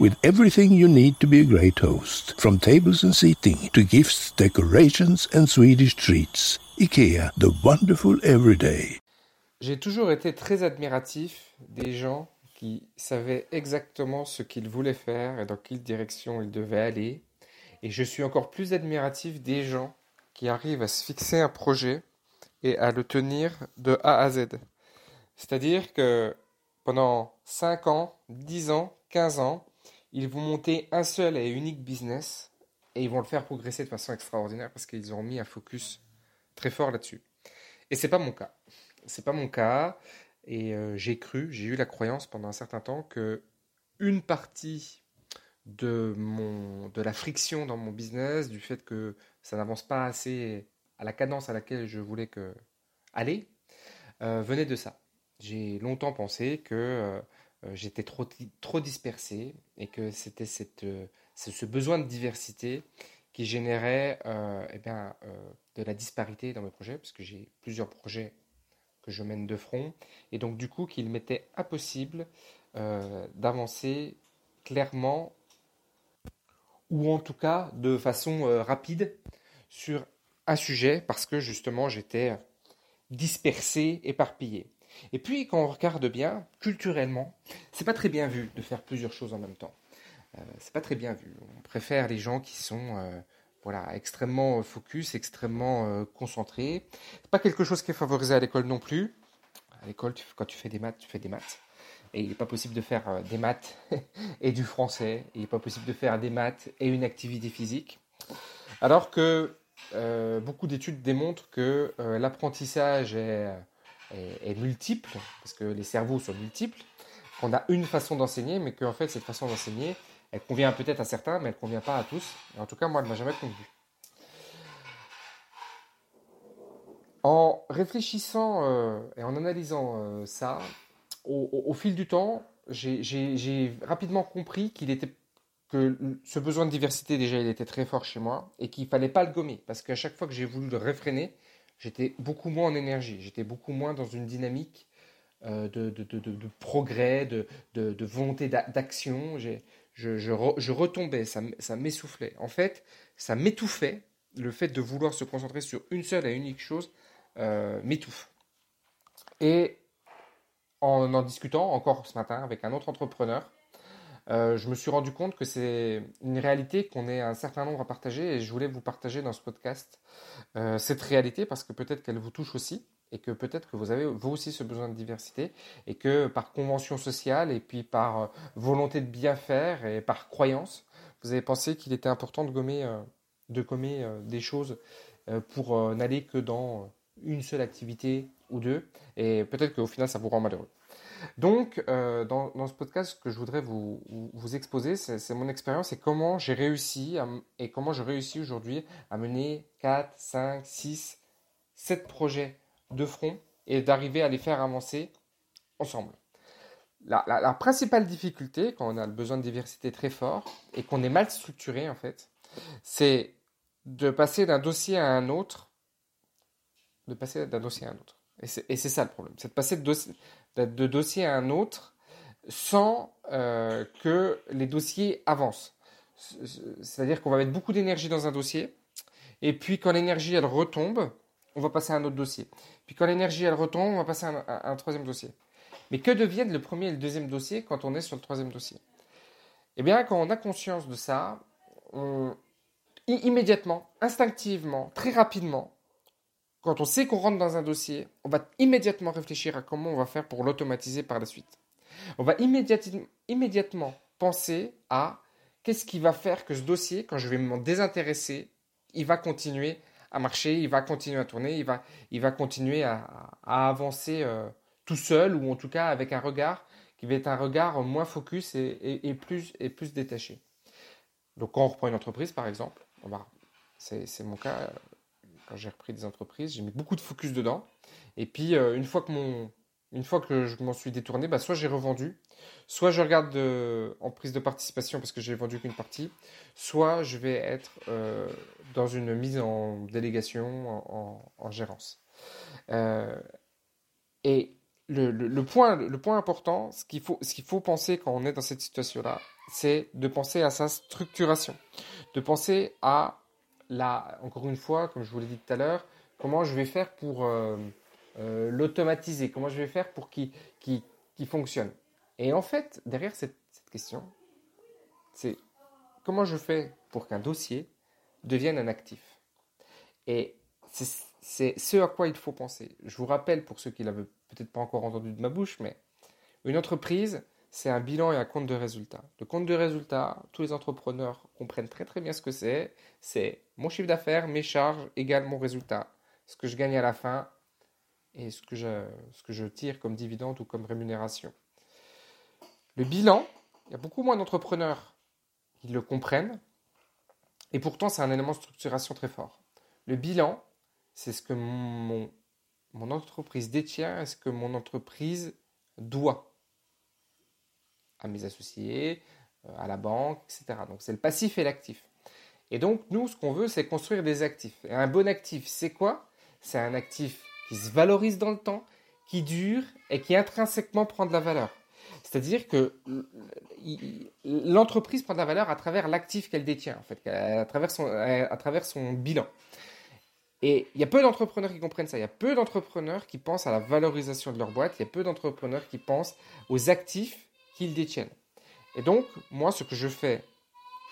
With everything you need to be a great host, from tables and seating to gifts, decorations and Swedish treats. IKEA, the wonderful everyday. J'ai toujours été très admiratif des gens qui savaient exactement ce qu'ils voulaient faire et dans quelle direction ils devaient aller. Et je suis encore plus admiratif des gens qui arrivent à se fixer un projet et à le tenir de A à Z. C'est-à-dire que pendant 5 ans, 10 ans, 15 ans, ils vont monter un seul et unique business et ils vont le faire progresser de façon extraordinaire parce qu'ils ont mis un focus très fort là-dessus. Et c'est pas mon cas c'est pas mon cas. Et euh, j'ai cru, j'ai eu la croyance pendant un certain temps que une partie de, mon, de la friction dans mon business, du fait que ça n'avance pas assez à la cadence à laquelle je voulais que aller, euh, venait de ça. J'ai longtemps pensé que euh, j'étais trop, trop dispersé et que c'était cette, ce besoin de diversité qui générait eh bien, de la disparité dans mes projets, parce que j'ai plusieurs projets que je mène de front, et donc du coup qu'il m'était impossible euh, d'avancer clairement, ou en tout cas de façon euh, rapide, sur un sujet, parce que justement j'étais dispersé, éparpillé. Et puis quand on regarde bien, culturellement, c'est pas très bien vu de faire plusieurs choses en même temps. Euh, c'est pas très bien vu. On préfère les gens qui sont voilà, extrêmement euh, focus, extrêmement euh, concentré. C'est pas quelque chose qui est favorisé à l'école non plus. À l'école, quand tu fais des maths, tu fais des maths. Et il n'est pas possible de faire euh, des maths et du français. Il n'est pas possible de faire des maths et une activité physique. Alors que beaucoup d'études démontrent que l'apprentissage est, est, multiple, parce que les cerveaux sont multiples, qu'on a une façon d'enseigner, mais qu'en fait, cette façon d'enseigner, elle convient peut-être à certains, mais elle ne convient pas à tous. Et en tout cas, moi, elle ne m'a jamais convenu. En réfléchissant euh, et en analysant euh, ça, au, fil du temps, j'ai rapidement compris qu'il était que ce besoin de diversité déjà il était très fort chez moi et qu'il fallait pas le gommer parce qu'à chaque fois que j'ai voulu le réfréner, j'étais beaucoup moins en énergie, j'étais beaucoup moins dans une dynamique euh, de, de, progrès, de, volonté d'action je, retombais, ça, m'essoufflait. En fait, ça m'étouffait. Le fait de vouloir se concentrer sur une seule et unique chose euh, m'étouffe. Et en en discutant encore ce matin avec un autre entrepreneur, euh, je me suis rendu compte que c'est une réalité qu'on est un certain nombre à partager et je voulais vous partager dans ce podcast euh, cette réalité parce que peut-être qu'elle vous touche aussi et que peut-être que vous avez vous aussi ce besoin de diversité et que par convention sociale et puis par euh, volonté de bien faire et par croyance, vous avez pensé qu'il était important de gommer, de gommer des choses pour n'aller que dans une seule activité ou deux et peut-être qu'au final ça vous rend malheureux. Donc, dans, dans, ce podcast, ce que je voudrais vous, exposer, c'est mon expérience et comment j'ai réussi et comment je réussis aujourd'hui à mener 4, 5, 6, 7 projets de front et d'arriver à les faire avancer ensemble. La, principale difficulté quand on a le besoin de diversité très fort et qu'on est mal structuré en fait, c'est de passer d'un dossier à un autre, de passer d'un dossier à un autre. Et c'est ça le problème, c'est de passer de dossier, de dossier à un autre sans euh, que les dossiers avancent. C'est-à-dire qu'on va mettre beaucoup d'énergie dans un dossier, et puis quand l'énergie elle retombe, on va passer à un autre dossier. Puis quand l'énergie elle retombe, on va passer à un, troisième dossier. Mais que deviennent le premier et le deuxième dossier quand on est sur le troisième dossier? Eh bien, quand on a conscience de ça, on, immédiatement, instinctivement, très rapidement, quand on sait qu'on rentre dans un dossier, on va immédiatement réfléchir à comment on va faire pour l'automatiser par la suite. On va immédiatement penser à qu'est-ce qui va faire que ce dossier, quand je vais m'en désintéresser, il va continuer à marcher, il va continuer à tourner, il va, il va continuer à, avancer euh, tout seul ou en tout cas avec un regard qui va être un regard moins focus et, plus, et plus détaché. Donc quand on reprend une entreprise par exemple, c'est mon cas, j'ai repris des entreprises, j'ai mis beaucoup de focus dedans. Et puis euh, une fois que mon, une fois que je m'en suis détourné, bah, soit j'ai revendu, soit je regarde en prise de participation parce que j'ai vendu qu'une partie, soit je vais être euh, dans une mise en délégation, en, gérance. Euh, et le, point, le point important, ce qu'il faut, qu'il faut penser quand on est dans cette situation-là, c'est de penser à sa structuration, de penser à la, encore une fois, comme je vous l'ai dit tout à l'heure, comment je vais faire pour euh, euh, l'automatiser? Comment je vais faire pour qu'il fonctionne? Et en fait, derrière cette, question, c'est comment je fais pour qu'un dossier devienne un actif? Et c'est ce à quoi il faut penser. Je vous rappelle, pour ceux qui l'avaient peut-être pas encore entendu de ma bouche, mais une entreprise, c'est un bilan et un compte de résultat. Le compte de résultat, tous les entrepreneurs comprennent très très bien ce que c'est. C'est mon chiffre d'affaires, mes charges égale mon résultat. Ce que je gagne à la fin et ce que je, tire comme dividende ou comme rémunération. Le bilan, il y a beaucoup moins d'entrepreneurs qui le comprennent, et pourtant c'est un élément de structuration très fort. Le bilan, c'est ce que mon, mon entreprise détient et ce que mon entreprise doit à mes associés, euh, à la banque, etc. Donc c'est le passif et l'actif. Et donc nous, ce qu'on veut, c'est construire des actifs. Et un bon actif, c'est quoi? C'est un actif qui se valorise dans le temps, qui dure et qui intrinsèquement prend de la valeur. C'est-à-dire que l'entreprise prend de la valeur à travers l'actif qu'elle détient, en fait, à travers son, à travers son bilan. Et il y a peu d'entrepreneurs qui comprennent ça. Il y a peu d'entrepreneurs qui pensent à la valorisation de leur boîte. Il y a peu d'entrepreneurs qui pensent aux actifs qu'ils détiennent. Et donc, moi, ce que je fais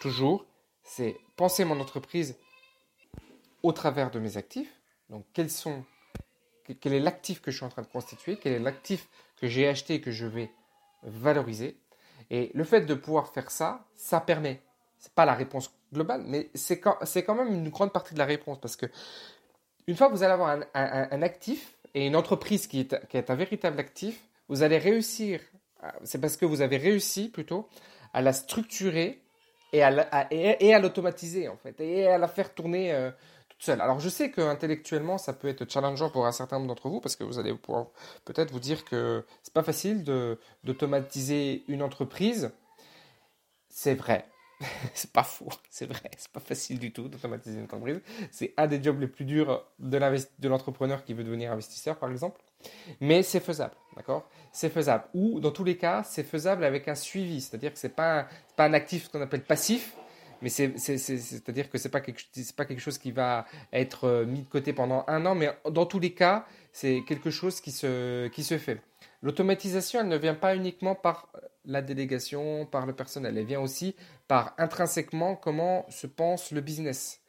toujours, c'est penser mon entreprise au travers de mes actifs. Donc, quels sont quel est l'actif que je suis en train de constituer, quel est l'actif que j'ai acheté et que je vais valoriser. Et le fait de pouvoir faire ça, ça permet, c'est pas la réponse globale, mais c'est quand, même une grande partie de la réponse parce que une fois que vous allez avoir un, actif et une entreprise qui est, qui est un véritable actif, vous allez réussir, c'est parce que vous avez réussi plutôt à la structurer et à l'automatiser en fait, et à la faire tourner euh, alors je sais qu'intellectuellement ça peut être challengeant pour un certain nombre d'entre vous parce que vous allez pouvoir peut-être vous dire que c'est pas facile d'automatiser une entreprise. C'est vrai. c'est pas faux, c'est vrai, c'est pas facile du tout d'automatiser une entreprise. C'est un des jobs les plus durs de l'entrepreneur qui veut devenir investisseur, par exemple. Mais c'est faisable, d'accord? C'est faisable. Ou, dans tous les cas, c'est faisable avec un suivi. C'est-à-dire que c'est pas, pas un actif qu'on appelle passif, mais c'est-à-dire que ce n'est pas, quelque, pas quelque chose qui va être euh, mis de côté pendant un an, mais dans tous les cas, c'est quelque chose qui se, qui se fait. L'automatisation, elle ne vient pas uniquement par la délégation, par le personnel, elle vient aussi par intrinsèquement comment se pense le business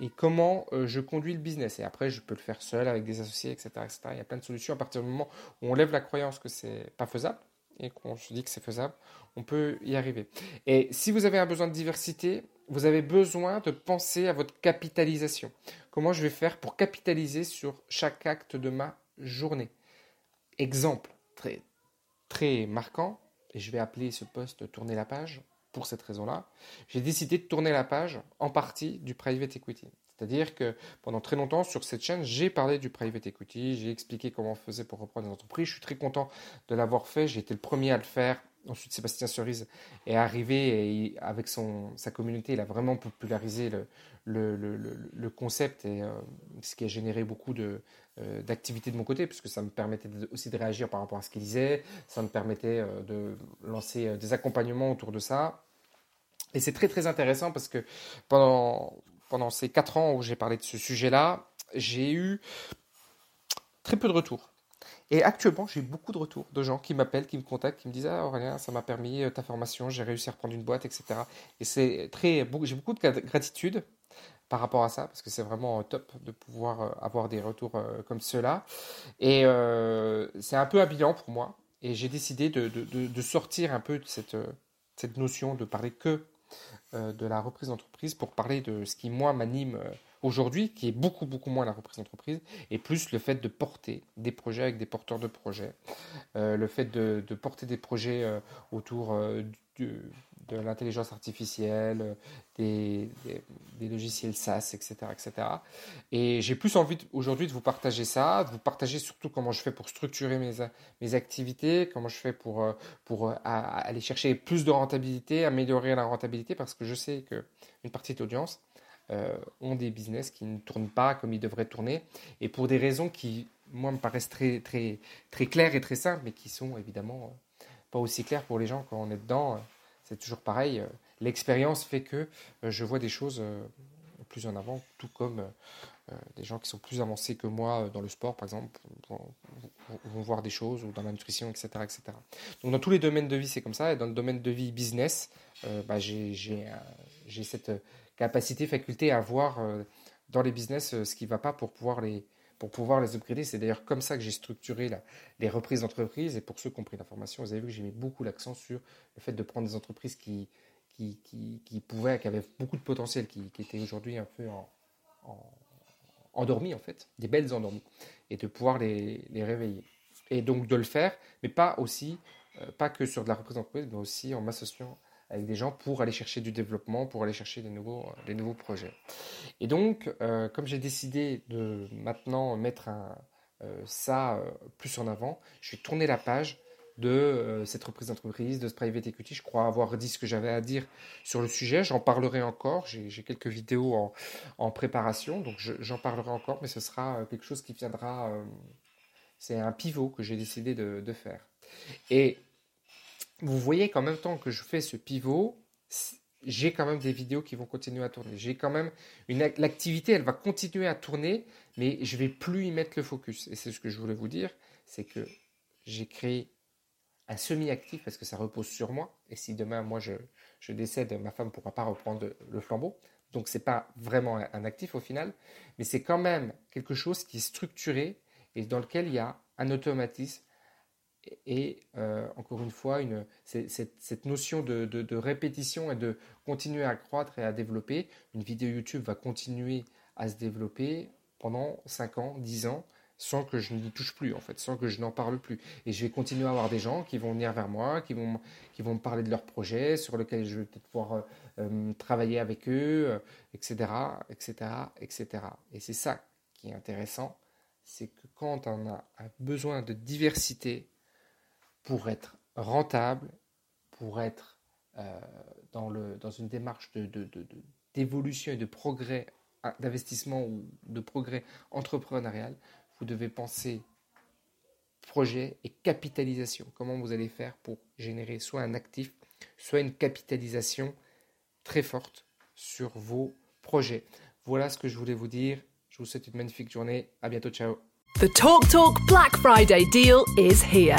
et comment euh, je conduis le business. Et après, je peux le faire seul avec des associés, etc., etc. Il y a plein de solutions à partir du moment où on lève la croyance que c'est pas faisable et qu'on se dit que c'est faisable, on peut y arriver. Et si vous avez un besoin de diversité, vous avez besoin de penser à votre capitalisation. Comment je vais faire pour capitaliser sur chaque acte de ma journée? Exemple très, très marquant, et je vais appeler ce poste tourner la page pour cette raison-là. J'ai décidé de tourner la page en partie du private equity. C'est-à-dire que pendant très longtemps sur cette chaîne, j'ai parlé du private equity, j'ai expliqué comment on faisait pour reprendre des entreprises. Je suis très content de l'avoir fait. J'ai été le premier à le faire. Ensuite, Sébastien Cerise est arrivé et avec sa communauté, il a vraiment popularisé le, concept et euh, ce qui a généré beaucoup de, euh, d'activités de mon côté, puisque ça me permettait aussi de réagir par rapport à ce qu'il disait, ça me permettait euh, de lancer des accompagnements autour de ça. Et c'est très très intéressant parce que pendant, pendant ces quatre ans où j'ai parlé de ce sujet-là, j'ai eu très peu de retours. Et actuellement, j'ai beaucoup de retours de gens qui m'appellent, qui me contactent, qui me disent Ah Aurélien, ça m'a permis euh, ta formation, j'ai réussi à reprendre une boîte, etc. Et c'est très, j'ai beaucoup de gratitude par rapport à ça, parce que c'est vraiment top de pouvoir avoir des retours comme ceux-là. Et c'est un peu un bilan pour moi. Et j'ai décidé de, de, de, sortir un peu de cette, cette notion de parler que de la reprise d'entreprise pour parler de ce qui, moi, m'anime aujourd'hui, qui est beaucoup, beaucoup moins la reprise d'entreprise, et plus le fait de porter des projets avec des porteurs de projets, euh, le fait de, porter des projets euh, autour euh, de l'intelligence artificielle, des, logiciels SaaS, etc. etc. Et j'ai plus envie aujourd'hui de vous partager ça, de vous partager surtout comment je fais pour structurer mes, activités, comment je fais pour, pour aller chercher plus de rentabilité, améliorer la rentabilité, parce que je sais qu'une partie de l'audience, euh, ont des business qui ne tournent pas comme ils devraient tourner, et pour des raisons qui, moi, me paraissent très, très, très claires et très simples, mais qui sont évidemment euh, pas aussi claires pour les gens quand on est dedans. Euh, c'est toujours pareil. L'expérience fait que je vois des choses plus en avant, tout comme des gens qui sont plus avancés que moi dans le sport, par exemple, vont, voir des choses, ou dans la nutrition, etc., etc. Donc dans tous les domaines de vie, c'est comme ça. Et dans le domaine de vie business, bah, j'ai cette capacité, faculté à voir euh, dans les business euh, ce qui ne va pas pour pouvoir les, pour pouvoir les upgrader. C'est d'ailleurs comme ça que j'ai structuré la, les reprises d'entreprises. Et pour ceux qui ont pris la formation, vous avez vu que j'ai mis beaucoup l'accent sur le fait de prendre des entreprises qui, qui, qui, qui pouvaient, qui avaient beaucoup de potentiel, qui, qui étaient aujourd'hui un peu en, en, endormies en fait, des belles endormies, et de pouvoir les, les, réveiller. Et donc de le faire, mais pas aussi, euh, pas que sur de la reprise d'entreprise, mais aussi en m'associant avec des gens pour aller chercher du développement, pour aller chercher des nouveaux, euh, des nouveaux projets. Et donc, euh, comme j'ai décidé de maintenant mettre euh, ça plus en avant, je vais tourner la page de cette reprise d'entreprise, de ce private equity. Je crois avoir dit ce que j'avais à dire sur le sujet. J'en parlerai encore. J'ai quelques vidéos en, en préparation, donc j'en parlerai encore, mais ce sera quelque chose qui viendra. C'est un pivot que j'ai décidé de, de faire. Et vous voyez qu'en même temps que je fais ce pivot, j'ai quand même des vidéos qui vont continuer à tourner. J'ai quand même une l'activité, elle va continuer à tourner, mais je vais plus y mettre le focus. Et c'est ce que je voulais vous dire, c'est que j'ai créé un semi-actif parce que ça repose sur moi. Et si demain moi je, je décède, ma femme ne pourra pas reprendre le flambeau. Donc c'est pas vraiment un actif au final, mais c'est quand même quelque chose qui est structuré et dans lequel il y a un automatisme et euh, encore une fois, cette, notion de, répétition et de continuer à croître et à développer. Une vidéo YouTube va continuer à se développer pendant 5 ans, 10 ans, sans que je n'y touche plus, en fait, sans que je n'en parle plus. Et je vais continuer à avoir des gens qui vont venir vers moi, qui vont, me parler de leurs projets, sur lesquels je vais peut-être pouvoir euh, euh, travailler avec eux, etc., etc., etc. Et c'est ça qui est intéressant, c'est que quand on a besoin de diversité, pour être rentable, pour être euh, dans, une démarche d'évolution et de progrès d'investissement ou de progrès entrepreneurial, vous devez penser projet et capitalisation. Comment vous allez faire pour générer soit un actif, soit une capitalisation très forte sur vos projets. Voilà ce que je voulais vous dire. Je vous souhaite une magnifique journée. À bientôt. Ciao. The Talk Talk Black Friday deal is here.